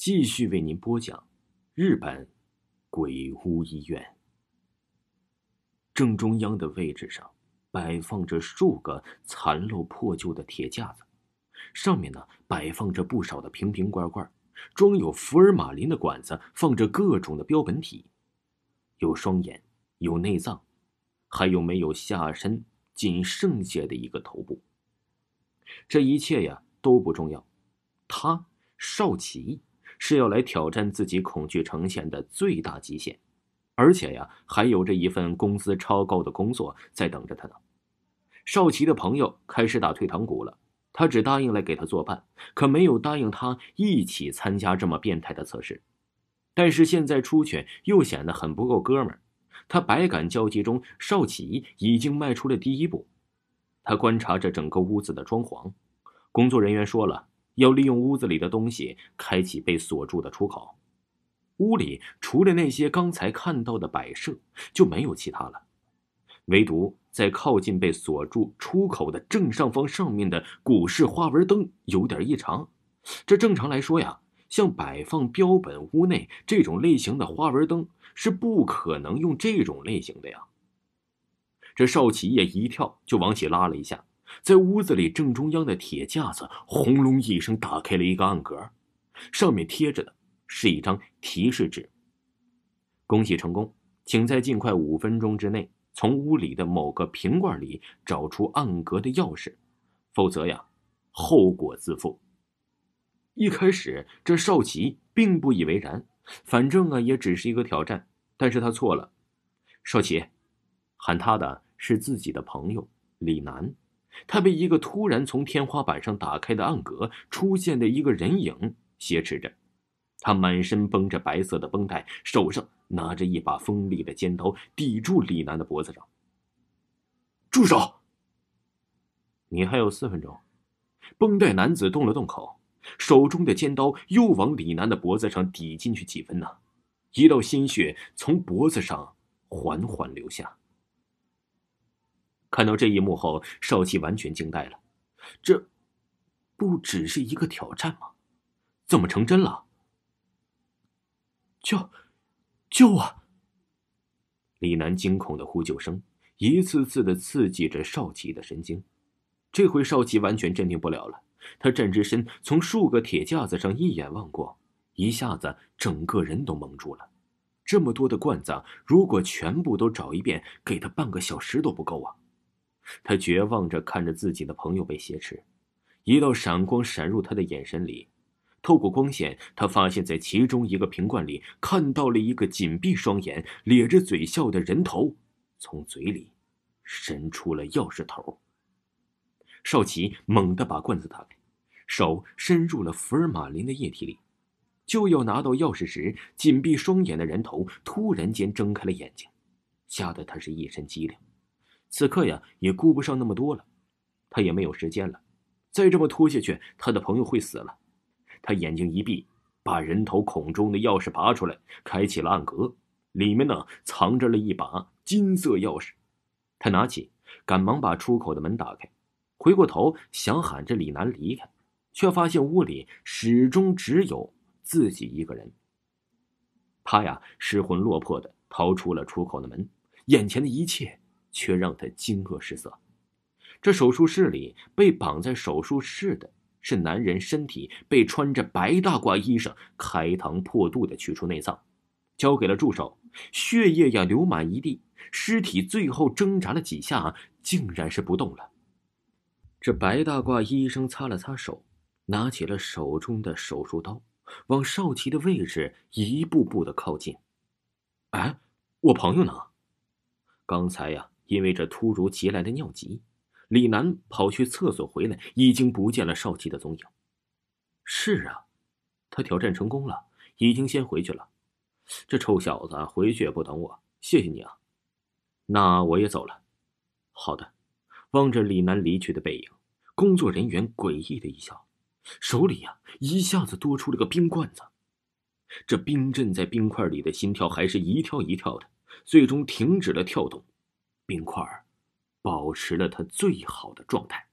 继续为您播讲日本鬼屋医院。正中央的位置上摆放着数个残漏破旧的铁架子，上面呢摆放着不少的瓶瓶罐罐，装有福尔马林的管子放着各种的标本体，有双眼，有内脏，还有没有下身仅剩下的一个头部。这一切呀都不重要，他少奇是要来挑战自己恐惧呈现的最大极限。而且呀，还有着一份工资超高的工作在等着他呢。少奇的朋友开始打退堂鼓了，他只答应来给他作伴，可没有答应他一起参加这么变态的测试。但是现在出去又显得很不够哥们儿。他百感交集中，少奇已经迈出了第一步。他观察着整个屋子的装潢，工作人员说了，要利用屋子里的东西开启被锁住的出口。屋里除了那些刚才看到的摆设，就没有其他了。唯独在靠近被锁住出口的正上方上面的古式花纹灯有点异常。这正常来说呀，像摆放标本屋内这种类型的花纹灯是不可能用这种类型的呀。这少奇也一跳就往起拉了一下，在屋子里正中央的铁架子轰隆一声打开了一个暗格，上面贴着的。是一张提示纸。恭喜成功，请在尽快五分钟之内从屋里的某个瓶罐里找出暗格的钥匙，否则呀，后果自负。一开始，这少奇并不以为然，反正啊，也只是一个挑战。但是他错了。少奇，喊他的是自己的朋友李楠。他被一个突然从天花板上打开的暗格出现的一个人影挟持着。他满身绷着白色的绷带，手上拿着一把锋利的尖刀，抵住李楠的脖子上。住手！你还有四分钟。绷带男子动了动口，手中的尖刀又往李楠的脖子上抵进去几分呢？一道鲜血从脖子上缓缓流下。看到这一幕后，少奇完全惊呆了。这，不只是一个挑战吗？怎么成真了？救！救我！李楠惊恐的呼救声一次次的刺激着少奇的神经。这回少奇完全镇定不了了。他站直身，从数个铁架子上一眼望过，一下子整个人都蒙住了。这么多的罐子，如果全部都找一遍，给他半个小时都不够啊！他绝望着看着自己的朋友被挟持，一道闪光闪入他的眼神里。透过光线，他发现，在其中一个瓶罐里看到了一个紧闭双眼、咧着嘴笑的人头，从嘴里伸出了钥匙头。少奇猛地把罐子打开，手伸入了福尔马林的液体里，就要拿到钥匙时，紧闭双眼的人头突然间睁开了眼睛，吓得他是一身激灵。此刻呀，也顾不上那么多了，他也没有时间了，再这么拖下去，他的朋友会死了。他眼睛一闭，把人头孔中的钥匙拔出来，开启了暗格。里面呢藏着了一把金色钥匙。他拿起，赶忙把出口的门打开，回过头想喊着李楠离开，却发现屋里始终只有自己一个人。他呀失魂落魄的逃出了出口的门，眼前的一切却让他惊愕失色。这手术室里被绑在手术室的。是男人身体被穿着白大褂衣裳开膛破肚的取出内脏，交给了助手，血液呀流满一地，尸体最后挣扎了几下，竟然是不动了。这白大褂医生擦了擦手，拿起了手中的手术刀，往少奇的位置一步步的靠近。哎，我朋友呢？刚才呀，因为这突如其来的尿急。李楠跑去厕所回来，已经不见了少奇的踪影。是啊，他挑战成功了，已经先回去了。这臭小子回去也不等我，谢谢你啊。那我也走了。好的。望着李楠离去的背影，工作人员诡异的一笑，手里呀一下子多出了个冰罐子。这冰镇在冰块里的心跳还是一跳一跳的，最终停止了跳动。冰块儿。保持了它最好的状态。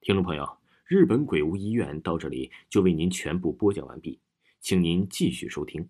听众朋友，日本鬼屋医院到这里就为您全部播讲完毕，请您继续收听。